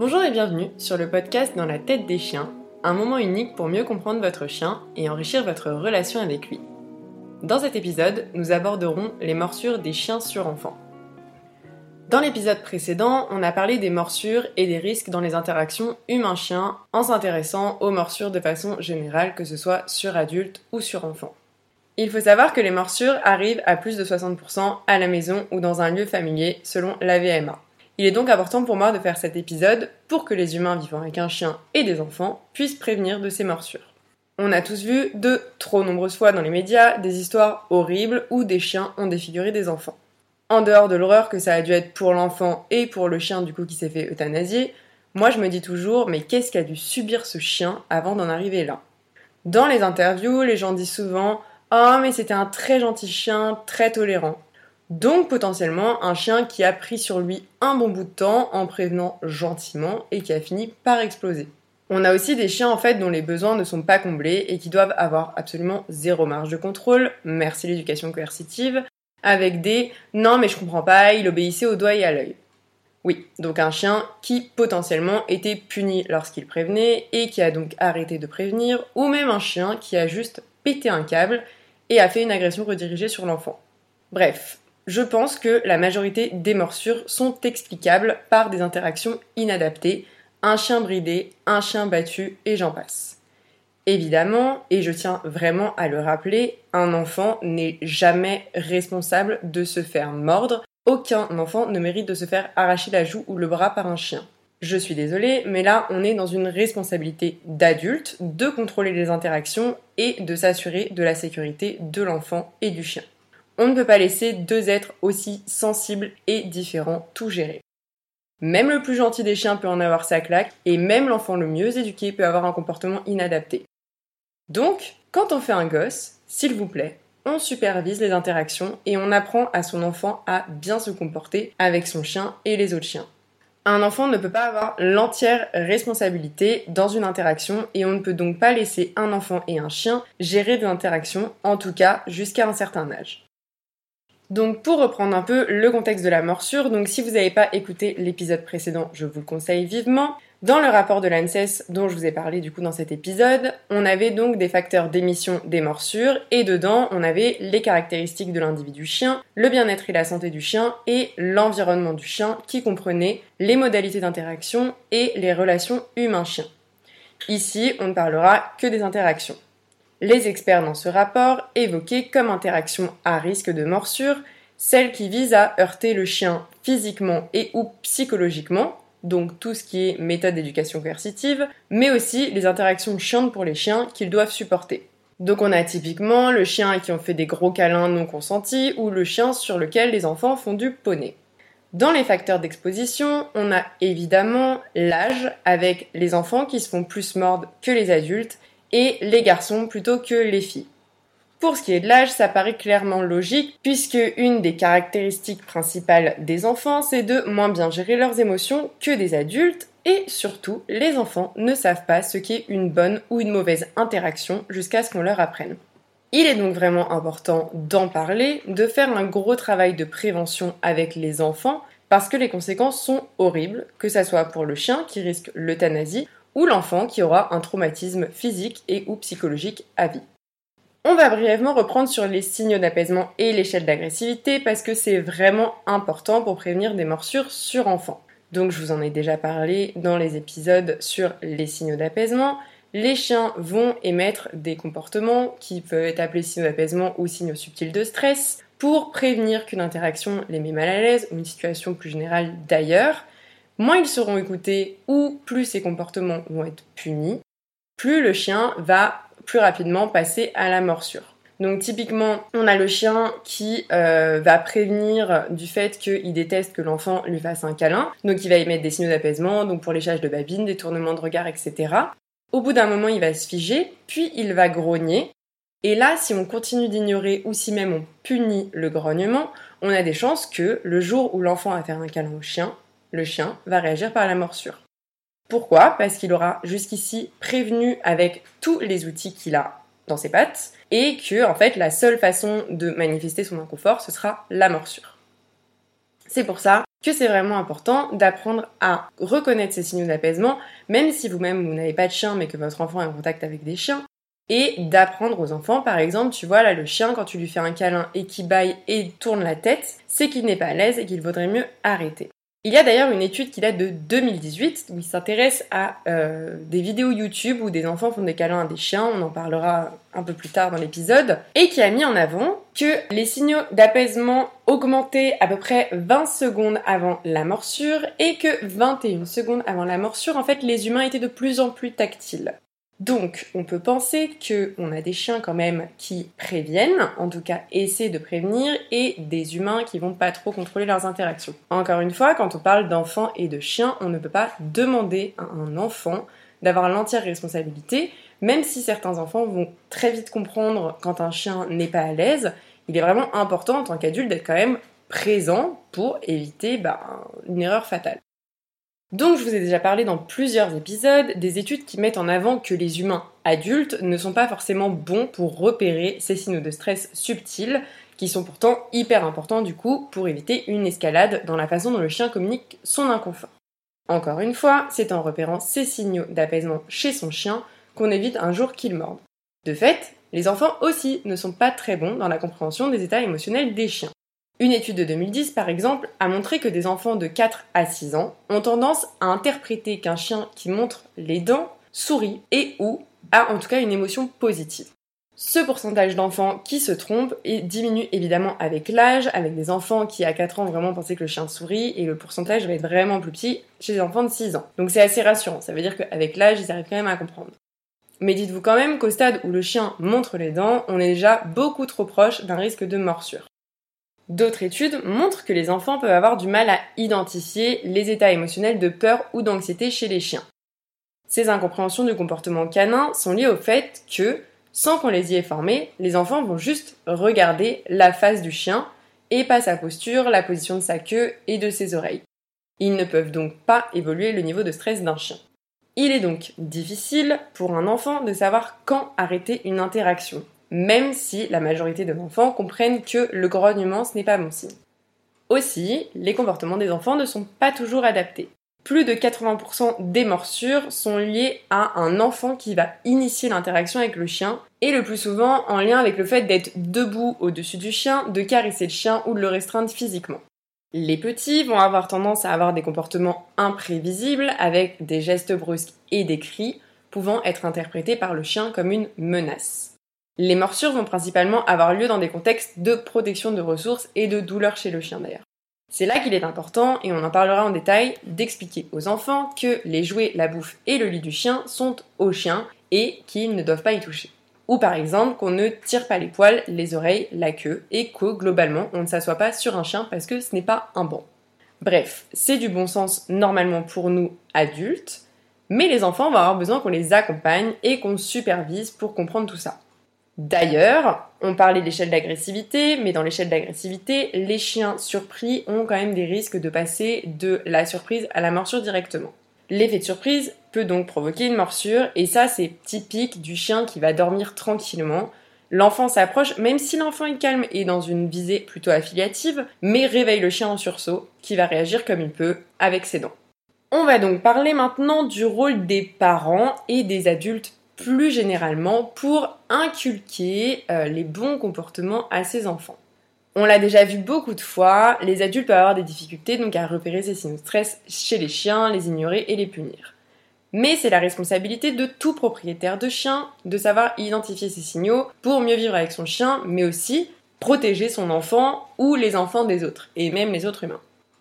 Bonjour et bienvenue sur le podcast Dans la tête des chiens, un moment unique pour mieux comprendre votre chien et enrichir votre relation avec lui. Dans cet épisode, nous aborderons les morsures des chiens sur enfants. Dans l'épisode précédent, on a parlé des morsures et des risques dans les interactions humain-chien en s'intéressant aux morsures de façon générale, que ce soit sur adultes ou sur enfants. Il faut savoir que les morsures arrivent à plus de 60% à la maison ou dans un lieu familier selon la VMA. Il est donc important pour moi de faire cet épisode pour que les humains vivant avec un chien et des enfants puissent prévenir de ces morsures. On a tous vu de trop nombreuses fois dans les médias des histoires horribles où des chiens ont défiguré des enfants. En dehors de l'horreur que ça a dû être pour l'enfant et pour le chien du coup qui s'est fait euthanasier, moi je me dis toujours mais qu'est-ce qu'a dû subir ce chien avant d'en arriver là? Dans les interviews, les gens disent souvent Oh mais c'était un très gentil chien, très tolérant. Donc potentiellement un chien qui a pris sur lui un bon bout de temps en prévenant gentiment et qui a fini par exploser. On a aussi des chiens en fait dont les besoins ne sont pas comblés et qui doivent avoir absolument zéro marge de contrôle, merci l'éducation coercitive, avec des non mais je comprends pas, il obéissait au doigt et à l'œil. Oui, donc un chien qui potentiellement était puni lorsqu'il prévenait et qui a donc arrêté de prévenir, ou même un chien qui a juste pété un câble et a fait une agression redirigée sur l'enfant. Bref, je pense que la majorité des morsures sont explicables par des interactions inadaptées, un chien bridé, un chien battu et j'en passe. Évidemment, et je tiens vraiment à le rappeler, un enfant n'est jamais responsable de se faire mordre. Aucun enfant ne mérite de se faire arracher la joue ou le bras par un chien. Je suis désolée, mais là, on est dans une responsabilité d'adulte de contrôler les interactions et de s'assurer de la sécurité de l'enfant et du chien. On ne peut pas laisser deux êtres aussi sensibles et différents tout gérer. Même le plus gentil des chiens peut en avoir sa claque, et même l'enfant le mieux éduqué peut avoir un comportement inadapté. Donc, quand on fait un gosse, s'il vous plaît, on supervise les interactions et on apprend à son enfant à bien se comporter avec son chien et les autres chiens. Un enfant ne peut pas avoir l'entière responsabilité dans une interaction et on ne peut donc pas laisser un enfant et un chien gérer des interactions, en tout cas jusqu'à un certain âge. Donc pour reprendre un peu le contexte de la morsure, donc si vous n'avez pas écouté l'épisode précédent, je vous le conseille vivement. Dans le rapport de l'ANSES dont je vous ai parlé du coup dans cet épisode, on avait donc des facteurs d'émission des morsures et dedans on avait les caractéristiques de l'individu chien, le bien-être et la santé du chien et l'environnement du chien qui comprenait les modalités d'interaction et les relations humain-chien. Ici, on ne parlera que des interactions. Les experts dans ce rapport évoquaient comme interaction à risque de morsure celle qui vise à heurter le chien physiquement et ou psychologiquement, donc tout ce qui est méthode d'éducation coercitive, mais aussi les interactions chiantes pour les chiens qu'ils doivent supporter. Donc on a typiquement le chien qui on fait des gros câlins non consentis ou le chien sur lequel les enfants font du poney. Dans les facteurs d'exposition, on a évidemment l'âge avec les enfants qui se font plus mordre que les adultes et les garçons plutôt que les filles. Pour ce qui est de l'âge, ça paraît clairement logique, puisque une des caractéristiques principales des enfants, c'est de moins bien gérer leurs émotions que des adultes, et surtout, les enfants ne savent pas ce qu'est une bonne ou une mauvaise interaction jusqu'à ce qu'on leur apprenne. Il est donc vraiment important d'en parler, de faire un gros travail de prévention avec les enfants, parce que les conséquences sont horribles, que ce soit pour le chien qui risque l'euthanasie, ou l'enfant qui aura un traumatisme physique et ou psychologique à vie. On va brièvement reprendre sur les signaux d'apaisement et l'échelle d'agressivité parce que c'est vraiment important pour prévenir des morsures sur enfants. Donc je vous en ai déjà parlé dans les épisodes sur les signaux d'apaisement. Les chiens vont émettre des comportements qui peuvent être appelés signaux d'apaisement ou signaux subtils de stress pour prévenir qu'une interaction les met mal à l'aise ou une situation plus générale d'ailleurs moins ils seront écoutés ou plus ces comportements vont être punis, plus le chien va plus rapidement passer à la morsure. Donc typiquement, on a le chien qui euh, va prévenir du fait qu'il déteste que l'enfant lui fasse un câlin. Donc il va émettre des signaux d'apaisement, donc pour léchage de babine, des tournements de regard, etc. Au bout d'un moment, il va se figer, puis il va grogner. Et là, si on continue d'ignorer ou si même on punit le grognement, on a des chances que le jour où l'enfant va faire un câlin au chien, le chien va réagir par la morsure. Pourquoi? Parce qu'il aura jusqu'ici prévenu avec tous les outils qu'il a dans ses pattes et que en fait la seule façon de manifester son inconfort ce sera la morsure. C'est pour ça que c'est vraiment important d'apprendre à reconnaître ces signaux d'apaisement, même si vous-même vous, n'avez pas de chien mais que votre enfant est en contact avec des chiens, et d'apprendre aux enfants, par exemple, tu vois là le chien quand tu lui fais un câlin et qu'il baille et tourne la tête, c'est qu'il n'est pas à l'aise et qu'il vaudrait mieux arrêter. Il y a d'ailleurs une étude qui date de 2018 où il s'intéresse à euh, des vidéos YouTube où des enfants font des câlins à des chiens, on en parlera un peu plus tard dans l'épisode, et qui a mis en avant que les signaux d'apaisement augmentaient à peu près 20 secondes avant la morsure et que 21 secondes avant la morsure, en fait, les humains étaient de plus en plus tactiles. Donc, on peut penser qu'on a des chiens quand même qui préviennent, en tout cas essaient de prévenir, et des humains qui vont pas trop contrôler leurs interactions. Encore une fois, quand on parle d'enfants et de chiens, on ne peut pas demander à un enfant d'avoir l'entière responsabilité, même si certains enfants vont très vite comprendre quand un chien n'est pas à l'aise, il est vraiment important en tant qu'adulte d'être quand même présent pour éviter bah, une erreur fatale. Donc je vous ai déjà parlé dans plusieurs épisodes des études qui mettent en avant que les humains adultes ne sont pas forcément bons pour repérer ces signaux de stress subtils qui sont pourtant hyper importants du coup pour éviter une escalade dans la façon dont le chien communique son inconfort. Encore une fois, c'est en repérant ces signaux d'apaisement chez son chien qu'on évite un jour qu'il morde. De fait, les enfants aussi ne sont pas très bons dans la compréhension des états émotionnels des chiens. Une étude de 2010, par exemple, a montré que des enfants de 4 à 6 ans ont tendance à interpréter qu'un chien qui montre les dents sourit et ou a en tout cas une émotion positive. Ce pourcentage d'enfants qui se trompent diminue évidemment avec l'âge, avec des enfants qui à 4 ans vraiment pensaient que le chien sourit, et le pourcentage va être vraiment plus petit chez les enfants de 6 ans. Donc c'est assez rassurant, ça veut dire qu'avec l'âge, ils arrivent quand même à comprendre. Mais dites-vous quand même qu'au stade où le chien montre les dents, on est déjà beaucoup trop proche d'un risque de morsure. D'autres études montrent que les enfants peuvent avoir du mal à identifier les états émotionnels de peur ou d'anxiété chez les chiens. Ces incompréhensions du comportement canin sont liées au fait que, sans qu'on les y ait formés, les enfants vont juste regarder la face du chien et pas sa posture, la position de sa queue et de ses oreilles. Ils ne peuvent donc pas évoluer le niveau de stress d'un chien. Il est donc difficile pour un enfant de savoir quand arrêter une interaction, même si la majorité de l'enfant comprennent que le grognement ce n'est pas bon signe. Aussi, les comportements des enfants ne sont pas toujours adaptés. Plus de 80% des morsures sont liées à un enfant qui va initier l'interaction avec le chien, et le plus souvent en lien avec le fait d'être debout au-dessus du chien, de caresser le chien ou de le restreindre physiquement. Les petits vont avoir tendance à avoir des comportements imprévisibles avec des gestes brusques et des cris pouvant être interprétés par le chien comme une menace. Les morsures vont principalement avoir lieu dans des contextes de protection de ressources et de douleur chez le chien d'ailleurs. C'est là qu'il est important, et on en parlera en détail, d'expliquer aux enfants que les jouets, la bouffe et le lit du chien sont au chien et qu'ils ne doivent pas y toucher. Ou par exemple qu'on ne tire pas les poils, les oreilles, la queue et que globalement on ne s'assoit pas sur un chien parce que ce n'est pas un banc. Bref, c'est du bon sens normalement pour nous adultes, mais les enfants vont avoir besoin qu'on les accompagne et qu'on supervise pour comprendre tout ça. D'ailleurs, on parlait d'échelle d'agressivité, mais dans l'échelle d'agressivité, les chiens surpris ont quand même des risques de passer de la surprise à la morsure directement. L'effet de surprise peut donc provoquer une morsure, et ça c'est typique du chien qui va dormir tranquillement. L'enfant s'approche, même si l'enfant est calme et dans une visée plutôt affiliative, mais réveille le chien en sursaut, qui va réagir comme il peut avec ses dents. On va donc parler maintenant du rôle des parents et des adultes plus généralement pour inculquer euh, les bons comportements à ses enfants. On l'a déjà vu beaucoup de fois, les adultes peuvent avoir des difficultés donc à repérer ces signes de stress chez les chiens, les ignorer et les punir. Mais c'est la responsabilité de tout propriétaire de chien de savoir identifier ces signaux pour mieux vivre avec son chien, mais aussi protéger son enfant ou les enfants des autres, et même les autres humains.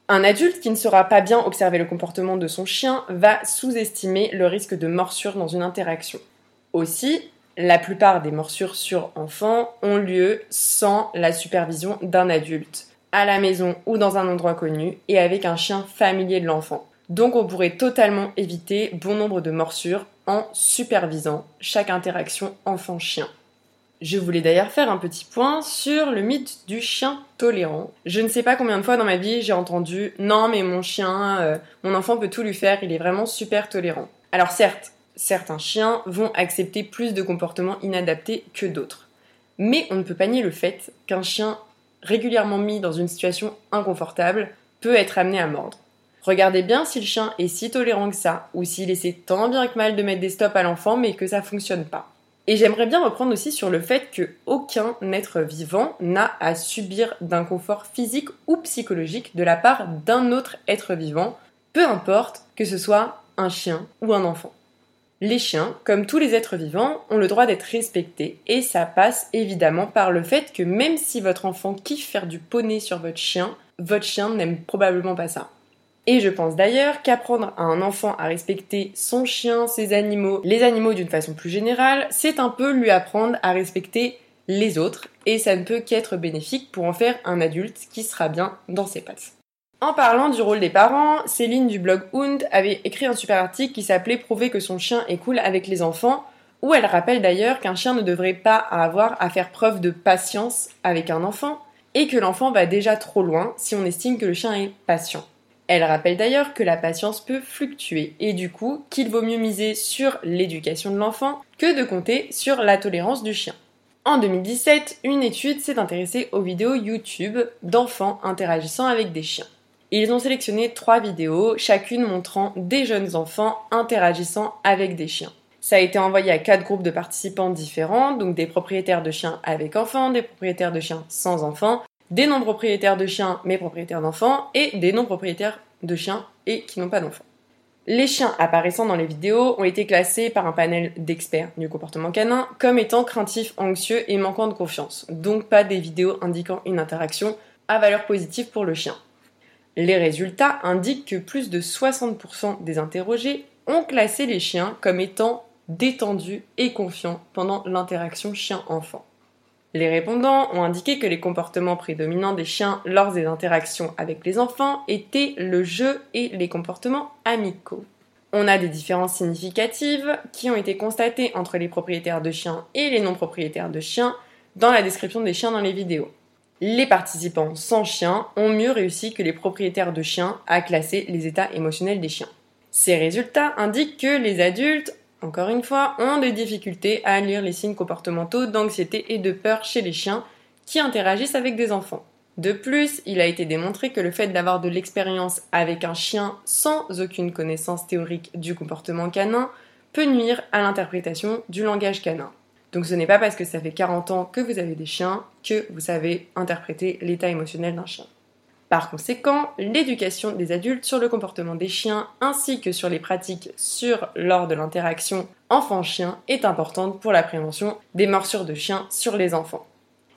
Un adulte qui ne saura pas bien observer le comportement de son chien va sous-estimer le risque de morsure dans une interaction. Aussi, la plupart des morsures sur enfants ont lieu sans la supervision d'un adulte, à la maison ou dans un endroit connu et avec un chien familier de l'enfant. Donc on pourrait totalement éviter bon nombre de morsures en supervisant chaque interaction enfant-chien. Je voulais d'ailleurs faire un petit point sur le mythe du chien tolérant. Je ne sais pas combien de fois dans ma vie j'ai entendu non mais mon chien, euh, mon enfant peut tout lui faire, il est vraiment super tolérant. Alors certes, certains chiens vont accepter plus de comportements inadaptés que d'autres. Mais on ne peut pas nier le fait qu'un chien régulièrement mis dans une situation inconfortable peut être amené à mordre. Regardez bien si le chien est si tolérant que ça, ou s'il essaie tant bien que mal de mettre des stops à l'enfant mais que ça fonctionne pas. Et j'aimerais bien reprendre aussi sur le fait que aucun être vivant n'a à subir d'inconfort physique ou psychologique de la part d'un autre être vivant, peu importe que ce soit un chien ou un enfant. Les chiens, comme tous les êtres vivants, ont le droit d'être respectés et ça passe évidemment par le fait que même si votre enfant kiffe faire du poney sur votre chien, votre chien n'aime probablement pas ça. Et je pense d'ailleurs qu'apprendre à un enfant à respecter son chien, ses animaux, les animaux d'une façon plus générale, c'est un peu lui apprendre à respecter les autres, et ça ne peut qu'être bénéfique pour en faire un adulte qui sera bien dans ses pattes. En parlant du rôle des parents, Céline du blog Hund avait écrit un super article qui s'appelait Prouver que son chien est cool avec les enfants, où elle rappelle d'ailleurs qu'un chien ne devrait pas avoir à faire preuve de patience avec un enfant, et que l'enfant va déjà trop loin si on estime que le chien est patient. Elle rappelle d'ailleurs que la patience peut fluctuer et du coup qu'il vaut mieux miser sur l'éducation de l'enfant que de compter sur la tolérance du chien. En 2017, une étude s'est intéressée aux vidéos YouTube d'enfants interagissant avec des chiens. Ils ont sélectionné trois vidéos, chacune montrant des jeunes enfants interagissant avec des chiens. Ça a été envoyé à quatre groupes de participants différents, donc des propriétaires de chiens avec enfants, des propriétaires de chiens sans enfants, des non-propriétaires de chiens mais propriétaires d'enfants et des non-propriétaires de chiens et qui n'ont pas d'enfants. Les chiens apparaissant dans les vidéos ont été classés par un panel d'experts du comportement canin comme étant craintifs, anxieux et manquant de confiance, donc pas des vidéos indiquant une interaction à valeur positive pour le chien. Les résultats indiquent que plus de 60% des interrogés ont classé les chiens comme étant détendus et confiants pendant l'interaction chien-enfant. Les répondants ont indiqué que les comportements prédominants des chiens lors des interactions avec les enfants étaient le jeu et les comportements amicaux. On a des différences significatives qui ont été constatées entre les propriétaires de chiens et les non-propriétaires de chiens dans la description des chiens dans les vidéos. Les participants sans chiens ont mieux réussi que les propriétaires de chiens à classer les états émotionnels des chiens. Ces résultats indiquent que les adultes encore une fois, ont des difficultés à lire les signes comportementaux d'anxiété et de peur chez les chiens qui interagissent avec des enfants. De plus, il a été démontré que le fait d'avoir de l'expérience avec un chien sans aucune connaissance théorique du comportement canin peut nuire à l'interprétation du langage canin. Donc ce n'est pas parce que ça fait 40 ans que vous avez des chiens que vous savez interpréter l'état émotionnel d'un chien. Par conséquent, l'éducation des adultes sur le comportement des chiens ainsi que sur les pratiques sur lors de l'interaction enfant-chien est importante pour la prévention des morsures de chiens sur les enfants.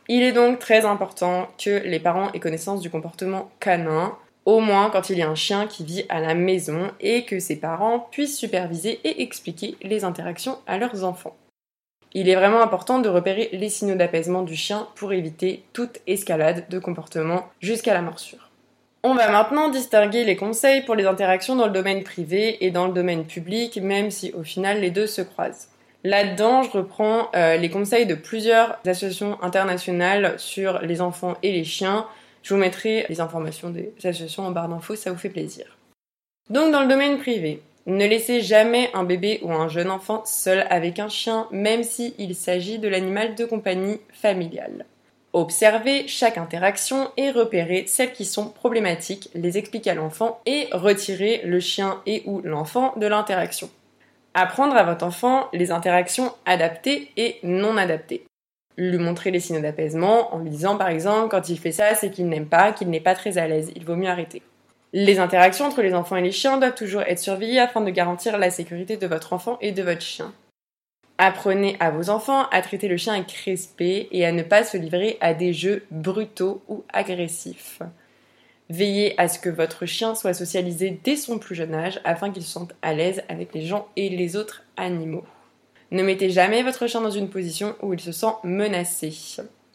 Il est donc très important que les parents aient connaissance du comportement canin, au moins quand il y a un chien qui vit à la maison et que ses parents puissent superviser et expliquer les interactions à leurs enfants. Il est vraiment important de repérer les signaux d'apaisement du chien pour éviter toute escalade de comportement jusqu'à la morsure. On va maintenant distinguer les conseils pour les interactions dans le domaine privé et dans le domaine public, même si au final les deux se croisent. Là-dedans, je reprends euh, les conseils de plusieurs associations internationales sur les enfants et les chiens. Je vous mettrai les informations des associations en barre d'infos, ça vous fait plaisir. Donc dans le domaine privé, ne laissez jamais un bébé ou un jeune enfant seul avec un chien, même s'il s'agit de l'animal de compagnie familiale. Observez chaque interaction et repérez celles qui sont problématiques, les expliquer à l'enfant et retirer le chien et ou l'enfant de l'interaction. Apprendre à votre enfant les interactions adaptées et non adaptées. Lui montrer les signaux d'apaisement en lui disant par exemple quand il fait ça c'est qu'il n'aime pas, qu'il n'est pas très à l'aise, il vaut mieux arrêter. Les interactions entre les enfants et les chiens doivent toujours être surveillées afin de garantir la sécurité de votre enfant et de votre chien. Apprenez à vos enfants à traiter le chien avec respect et à ne pas se livrer à des jeux brutaux ou agressifs. Veillez à ce que votre chien soit socialisé dès son plus jeune âge afin qu'il se sente à l'aise avec les gens et les autres animaux. Ne mettez jamais votre chien dans une position où il se sent menacé.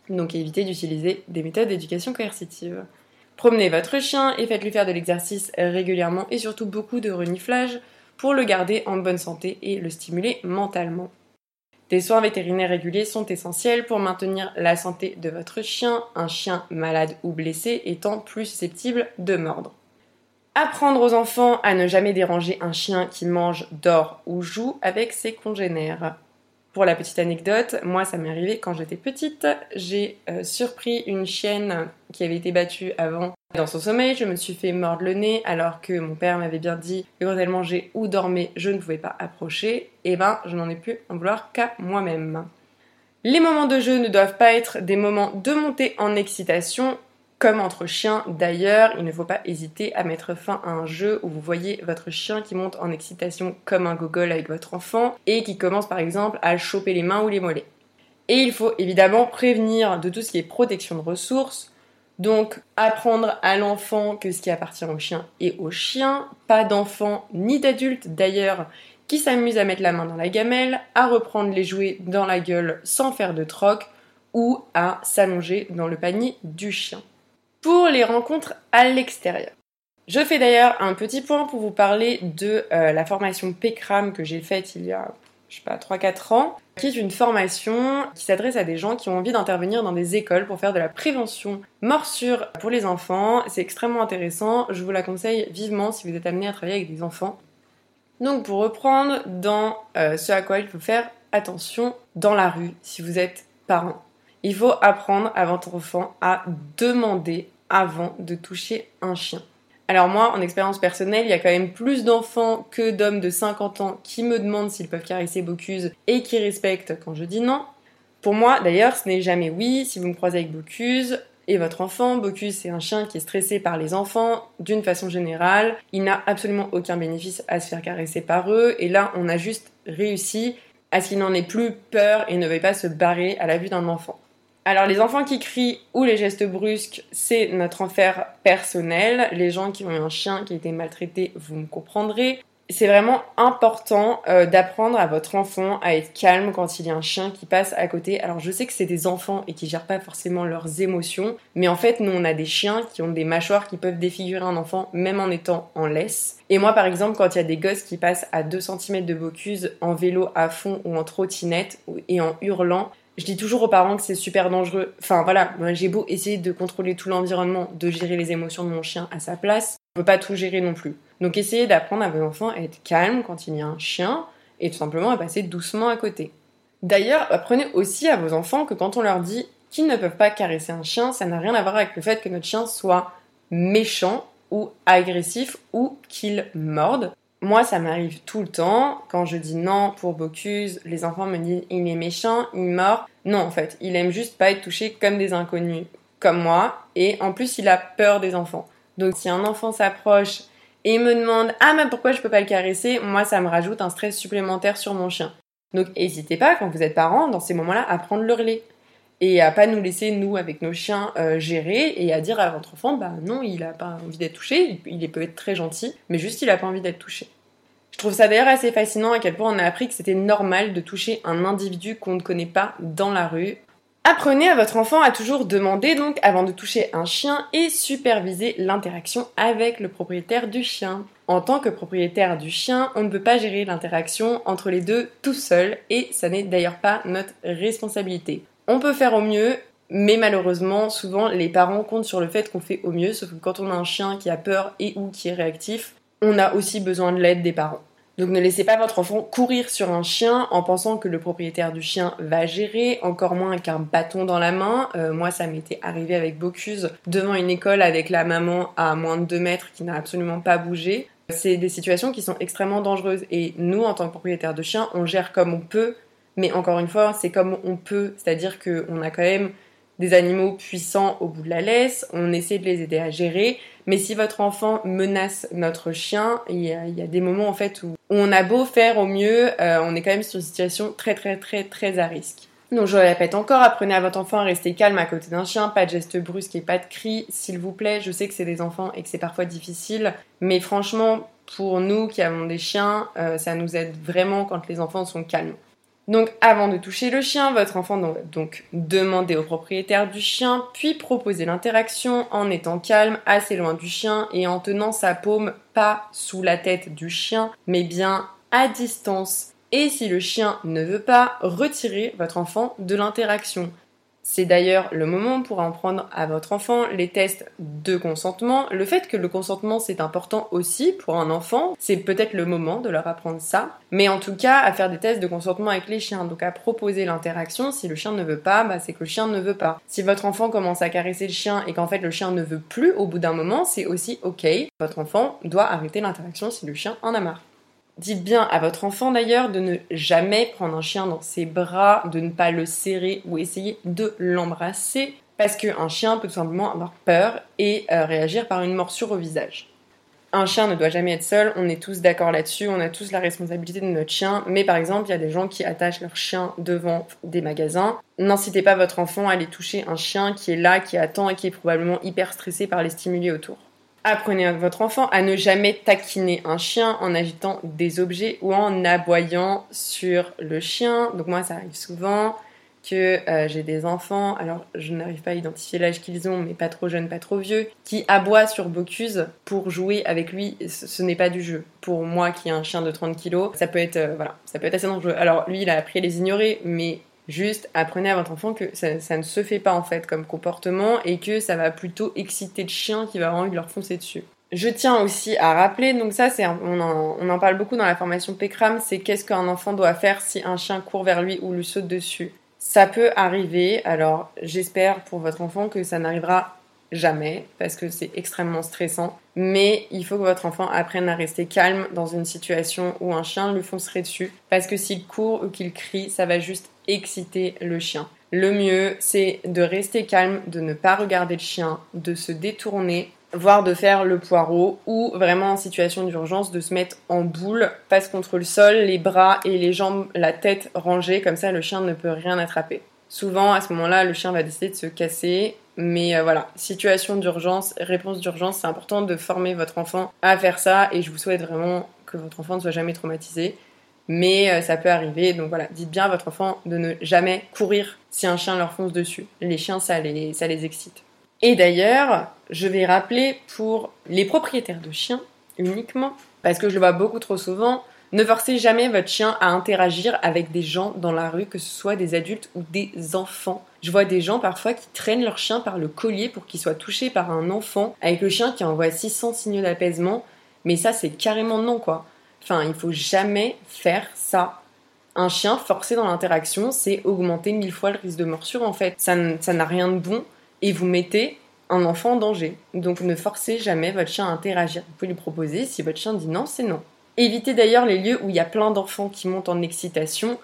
Donc évitez d'utiliser des méthodes d'éducation coercitive. Promenez votre chien et faites-lui faire de l'exercice régulièrement et surtout beaucoup de reniflage pour le garder en bonne santé et le stimuler mentalement. Des soins vétérinaires réguliers sont essentiels pour maintenir la santé de votre chien, un chien malade ou blessé étant plus susceptible de mordre. Apprendre aux enfants à ne jamais déranger un chien qui mange, dort ou joue avec ses congénères. Pour la petite anecdote, moi ça m'est arrivé quand j'étais petite, j'ai euh, surpris une chienne qui avait été battue avant Dans son sommeil, je me suis fait mordre le nez alors que mon père m'avait bien dit que quand elle mangeait ou dormait, je ne pouvais pas approcher. Et eh ben, je n'en ai plus en vouloir qu'à moi-même. Les moments de jeu ne doivent pas être des moments de montée en excitation, comme entre chiens d'ailleurs, il ne faut pas hésiter à mettre fin à un jeu où vous voyez votre chien qui monte en excitation comme un gogol avec votre enfant et qui commence par exemple à choper les mains ou les mollets. Et il faut évidemment prévenir de tout ce qui est protection de ressources, donc apprendre à l'enfant que ce qui appartient au chien est au chien, pas d'enfant ni d'adulte d'ailleurs qui s'amuse à mettre la main dans la gamelle, à reprendre les jouets dans la gueule sans faire de troc ou à s'allonger dans le panier du chien. Pour les rencontres à l'extérieur. Je fais d'ailleurs un petit point pour vous parler de euh, la formation PECRAM que j'ai faite il y a, je sais pas, 3-4 ans, qui est une formation qui s'adresse à des gens qui ont envie d'intervenir dans des écoles pour faire de la prévention morsure pour les enfants. C'est extrêmement intéressant, je vous la conseille vivement si vous êtes amené à travailler avec des enfants. Donc pour reprendre dans euh, ce à quoi il faut faire attention dans la rue si vous êtes parent. Il faut apprendre à votre enfant à demander avant de toucher un chien. Alors moi, en expérience personnelle, il y a quand même plus d'enfants que d'hommes de 50 ans qui me demandent s'ils peuvent caresser Bocuse et qui respectent quand je dis non. Pour moi, d'ailleurs, ce n'est jamais oui. Si vous me croisez avec Bocuse, et votre enfant. Bocuse, c'est un chien qui est stressé par les enfants d'une façon générale. Il n'a absolument aucun bénéfice à se faire caresser par eux. Et là, on a juste réussi à ce qu'il n'en ait plus peur et ne veuille pas se barrer à la vue d'un enfant. Alors les enfants qui crient ou les gestes brusques, c'est notre enfer personnel. Les gens qui ont eu un chien qui a été maltraité, vous me comprendrez c'est vraiment important euh, d'apprendre à votre enfant à être calme quand il y a un chien qui passe à côté. Alors je sais que c'est des enfants et qui gèrent pas forcément leurs émotions, mais en fait nous on a des chiens qui ont des mâchoires qui peuvent défigurer un enfant même en étant en laisse. Et moi par exemple quand il y a des gosses qui passent à 2 cm de Bocuse en vélo à fond ou en trottinette et en hurlant, je dis toujours aux parents que c'est super dangereux. Enfin voilà, j'ai beau essayer de contrôler tout l'environnement, de gérer les émotions de mon chien à sa place, on peut pas tout gérer non plus. Donc essayez d'apprendre à vos enfants à être calmes quand il y a un chien et tout simplement à passer doucement à côté. D'ailleurs, apprenez aussi à vos enfants que quand on leur dit qu'ils ne peuvent pas caresser un chien, ça n'a rien à voir avec le fait que notre chien soit méchant ou agressif ou qu'il morde. Moi, ça m'arrive tout le temps. Quand je dis non pour Bocuse, les enfants me disent il est méchant, il mord. Non, en fait, il aime juste pas être touché comme des inconnus, comme moi. Et en plus, il a peur des enfants. Donc, si un enfant s'approche et me demande ah mais pourquoi je peux pas le caresser, moi ça me rajoute un stress supplémentaire sur mon chien. Donc n'hésitez pas quand vous êtes parent dans ces moments-là à prendre le relais et à pas nous laisser nous avec nos chiens euh, gérer et à dire à votre enfant bah non il a pas envie d'être touché, il, peut être très gentil mais juste il a pas envie d'être touché. Je trouve ça d'ailleurs assez fascinant à quel point on a appris que c'était normal de toucher un individu qu'on ne connaît pas dans la rue Apprenez à votre enfant à toujours demander donc avant de toucher un chien et superviser l'interaction avec le propriétaire du chien. En tant que propriétaire du chien, on ne peut pas gérer l'interaction entre les deux tout seul et ça n'est d'ailleurs pas notre responsabilité. On peut faire au mieux, mais malheureusement, souvent les parents comptent sur le fait qu'on fait au mieux, sauf que quand on a un chien qui a peur et ou qui est réactif, on a aussi besoin de l'aide des parents. Donc ne laissez pas votre enfant courir sur un chien en pensant que le propriétaire du chien va gérer, encore moins qu'un bâton dans la main. Euh, moi, ça m'était arrivé avec Bocuse devant une école avec la maman à moins de 2 mètres qui n'a absolument pas bougé. C'est des situations qui sont extrêmement dangereuses et nous, en tant que propriétaire de chien, on gère comme on peut, mais encore une fois, c'est comme on peut, c'est-à-dire qu'on a quand même des animaux puissants au bout de la laisse, on essaie de les aider à gérer, mais si votre enfant menace notre chien, il y a, des moments en fait où on a beau faire au mieux, euh, on est quand même sur une situation très très très très à risque. Donc je répète encore, apprenez à votre enfant à rester calme à côté d'un chien, pas de gestes brusques et pas de cris, s'il vous plaît. Je sais que c'est des enfants et que c'est parfois difficile, mais franchement, pour nous qui avons des chiens, euh, ça nous aide vraiment quand les enfants sont calmes. Donc avant de toucher le chien, votre enfant doit donc demander au propriétaire du chien, puis proposer l'interaction en étant calme, assez loin du chien et en tenant sa paume pas sous la tête du chien, mais bien à distance. Et si le chien ne veut pas, retirer votre enfant de l'interaction. C'est d'ailleurs le moment pour en prendre à votre enfant les tests de consentement. Le fait que le consentement c'est important aussi pour un enfant, c'est peut-être le moment de leur apprendre ça. Mais en tout cas, à faire des tests de consentement avec les chiens, donc à proposer l'interaction. Si le chien ne veut pas, bah, c'est que le chien ne veut pas. Si votre enfant commence à caresser le chien et qu'en fait le chien ne veut plus au bout d'un moment, c'est aussi ok. Votre enfant doit arrêter l'interaction si le chien en a marre. Dites bien à votre enfant d'ailleurs de ne jamais prendre un chien dans ses bras, de ne pas le serrer ou essayer de l'embrasser, parce qu'un chien peut tout simplement avoir peur et euh, réagir par une morsure au visage. Un chien ne doit jamais être seul, on est tous d'accord là-dessus, on a tous la responsabilité de notre chien, mais par exemple, il y a des gens qui attachent leur chien devant des magasins. N'incitez pas votre enfant à aller toucher un chien qui est là, qui attend et qui est probablement hyper stressé par les stimuli autour. Apprenez à votre enfant à ne jamais taquiner un chien en agitant des objets ou en aboyant sur le chien. Donc moi, ça arrive souvent que euh, j'ai des enfants, alors je n'arrive pas à identifier l'âge qu'ils ont, mais pas trop jeunes, pas trop vieux, qui aboient sur Bocuse pour jouer avec lui. Ce, n'est pas du jeu. Pour moi, qui ai un chien de 30 kilos, ça peut être, euh, voilà, ça peut être assez dangereux. Alors lui, il a appris à les ignorer, mais Juste apprenez à votre enfant que ça, ne se fait pas en fait comme comportement et que ça va plutôt exciter le chien qui va avoir envie de leur foncer dessus. Je tiens aussi à rappeler, donc ça c'est on en, on parle beaucoup dans la formation PECRAM, c'est qu'est-ce qu'un enfant doit faire si un chien court vers lui ou lui saute dessus. Ça peut arriver, alors j'espère pour votre enfant que ça n'arrivera jamais parce que c'est extrêmement stressant. Mais il faut que votre enfant apprenne à rester calme dans une situation où un chien lui foncerait dessus parce que s'il court ou qu'il crie, ça va juste exciter le chien. Le mieux, c'est de rester calme, de ne pas regarder le chien, de se détourner, voire de faire le poireau, ou vraiment en situation d'urgence de se mettre en boule, passe contre le sol, les bras et les jambes, la tête rangée, comme ça le chien ne peut rien attraper. Souvent, à ce moment-là, le chien va décider de se casser mais euh, voilà, situation d'urgence, réponse d'urgence, c'est important de former votre enfant à faire ça et je vous souhaite vraiment que votre enfant ne soit jamais traumatisé. Mais euh, ça peut arriver, donc voilà, dites bien à votre enfant de ne jamais courir si un chien leur fonce dessus. Les chiens, ça les, ça les excite. Et d'ailleurs, je vais rappeler pour les propriétaires de chiens uniquement, parce que je le vois beaucoup trop souvent, ne forcez jamais votre chien à interagir avec des gens dans la rue, que ce soit des adultes ou des enfants. Je vois des gens parfois qui traînent leur chien par le collier pour qu'il soit touché par un enfant, avec le chien qui envoie 600 signaux d'apaisement. Mais ça, c'est carrément non, quoi. Enfin, il faut jamais faire ça. Un chien forcé dans l'interaction, c'est augmenter mille fois le risque de morsure, en fait. Ça n'a rien de bon et vous mettez un enfant en danger. Donc ne forcez jamais votre chien à interagir. Vous pouvez lui proposer, si votre chien dit non, c'est non. Évitez d'ailleurs les lieux où il y a plein d'enfants qui montent en excitation,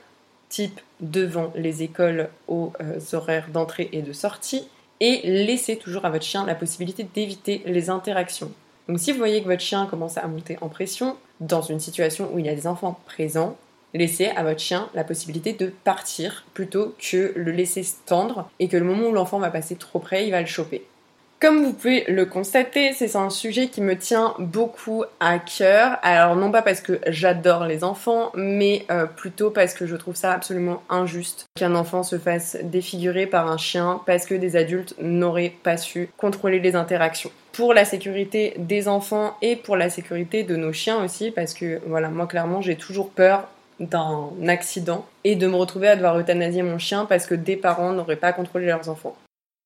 type devant les écoles aux euh, horaires d'entrée et de sortie, et laissez toujours à votre chien la possibilité d'éviter les interactions. Donc si vous voyez que votre chien commence à monter en pression dans une situation où il y a des enfants présents, laissez à votre chien la possibilité de partir plutôt que le laisser se tendre et que le moment où l'enfant va passer trop près, il va le choper. Comme vous pouvez le constater, c'est un sujet qui me tient beaucoup à cœur. Alors non pas parce que j'adore les enfants, mais euh, plutôt parce que je trouve ça absolument injuste qu'un enfant se fasse défigurer par un chien parce que des adultes n'auraient pas su contrôler les interactions. Pour la sécurité des enfants et pour la sécurité de nos chiens aussi, parce que voilà, moi clairement j'ai toujours peur d'un accident et de me retrouver à devoir euthanasier mon chien parce que des parents n'auraient pas contrôlé leurs enfants.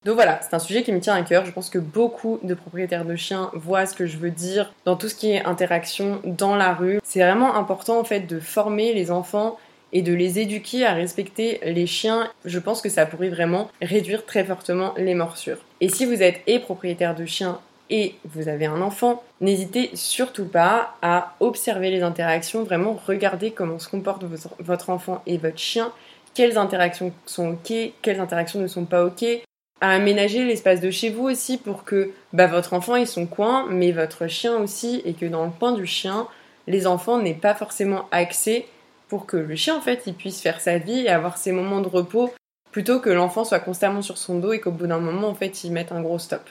Donc voilà, c'est un sujet qui me tient à cœur. Je pense que beaucoup de propriétaires de chiens voient ce que je veux dire dans tout ce qui est interaction dans la rue. C'est vraiment important en fait de former les enfants et de les éduquer à respecter les chiens. Je pense que ça pourrait vraiment réduire très fortement les morsures. Et si vous êtes et propriétaire de chiens et vous avez un enfant, n'hésitez surtout pas à observer les interactions, vraiment regarder comment se comporte votre enfant et votre chien, quelles interactions sont ok, quelles interactions ne sont pas ok, à aménager l'espace de chez vous aussi pour que bah, votre enfant ait son coin, mais votre chien aussi, et que dans le coin du chien, les enfants n'aient pas forcément accès pour que le chien en fait puisse faire sa vie et avoir ses moments de repos plutôt que l'enfant soit constamment sur son dos et qu'au bout d'un moment en fait il mette un gros stop.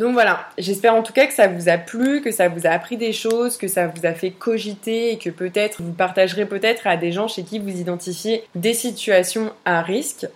Donc voilà, j'espère en tout cas que ça vous a plu, que ça vous a appris des choses, que ça vous a fait cogiter et que peut-être vous partagerez peut-être à des gens chez qui vous identifiez des situations à risque.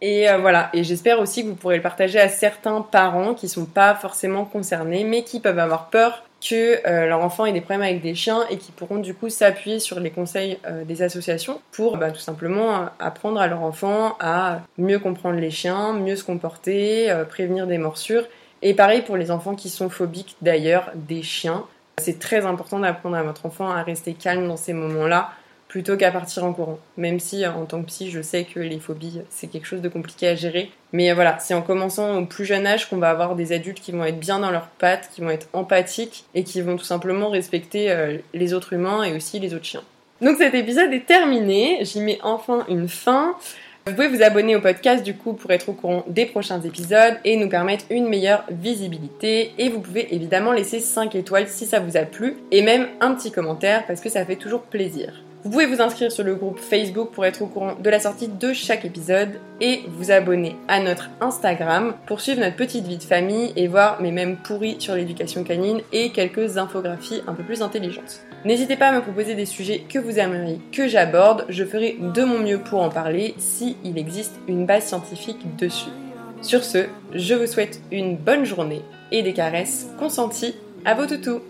Et euh, voilà, et j'espère aussi que vous pourrez le partager à certains parents qui sont pas forcément concernés, mais qui peuvent avoir peur que euh, leur enfant ait des problèmes avec des chiens et qui pourront du coup s'appuyer sur les conseils euh, des associations pour bah, tout simplement apprendre à leur enfant à mieux comprendre les chiens, mieux se comporter, prévenir des morsures. Et pareil pour les enfants qui sont phobiques d'ailleurs des chiens. C'est très important d'apprendre à votre enfant à rester calme dans ces moments-là plutôt qu'à partir en courant. Même si en tant que psy, je sais que les phobies, c'est quelque chose de compliqué à gérer. Mais voilà, c'est en commençant au plus jeune âge qu'on va avoir des adultes qui vont être bien dans leurs pattes, qui vont être empathiques et qui vont tout simplement respecter euh, les autres humains et aussi les autres chiens. Donc cet épisode est terminé, j'y mets enfin une fin. Vous pouvez vous abonner au podcast du coup pour être au courant des prochains épisodes et nous permettre une meilleure visibilité. Et vous pouvez évidemment laisser 5 étoiles si ça vous a plu et même un petit commentaire parce que ça fait toujours plaisir. Vous pouvez vous inscrire sur le groupe Facebook pour être au courant de la sortie de chaque épisode et vous abonner à notre Instagram pour suivre notre petite vie de famille et voir mes mêmes pourris sur l'éducation canine et quelques infographies un peu plus intelligentes. N'hésitez pas à me proposer des sujets que vous aimeriez que j'aborde, je ferai de mon mieux pour en parler si il existe une base scientifique dessus. Sur ce, je vous souhaite une bonne journée et des caresses consenties à vos toutous.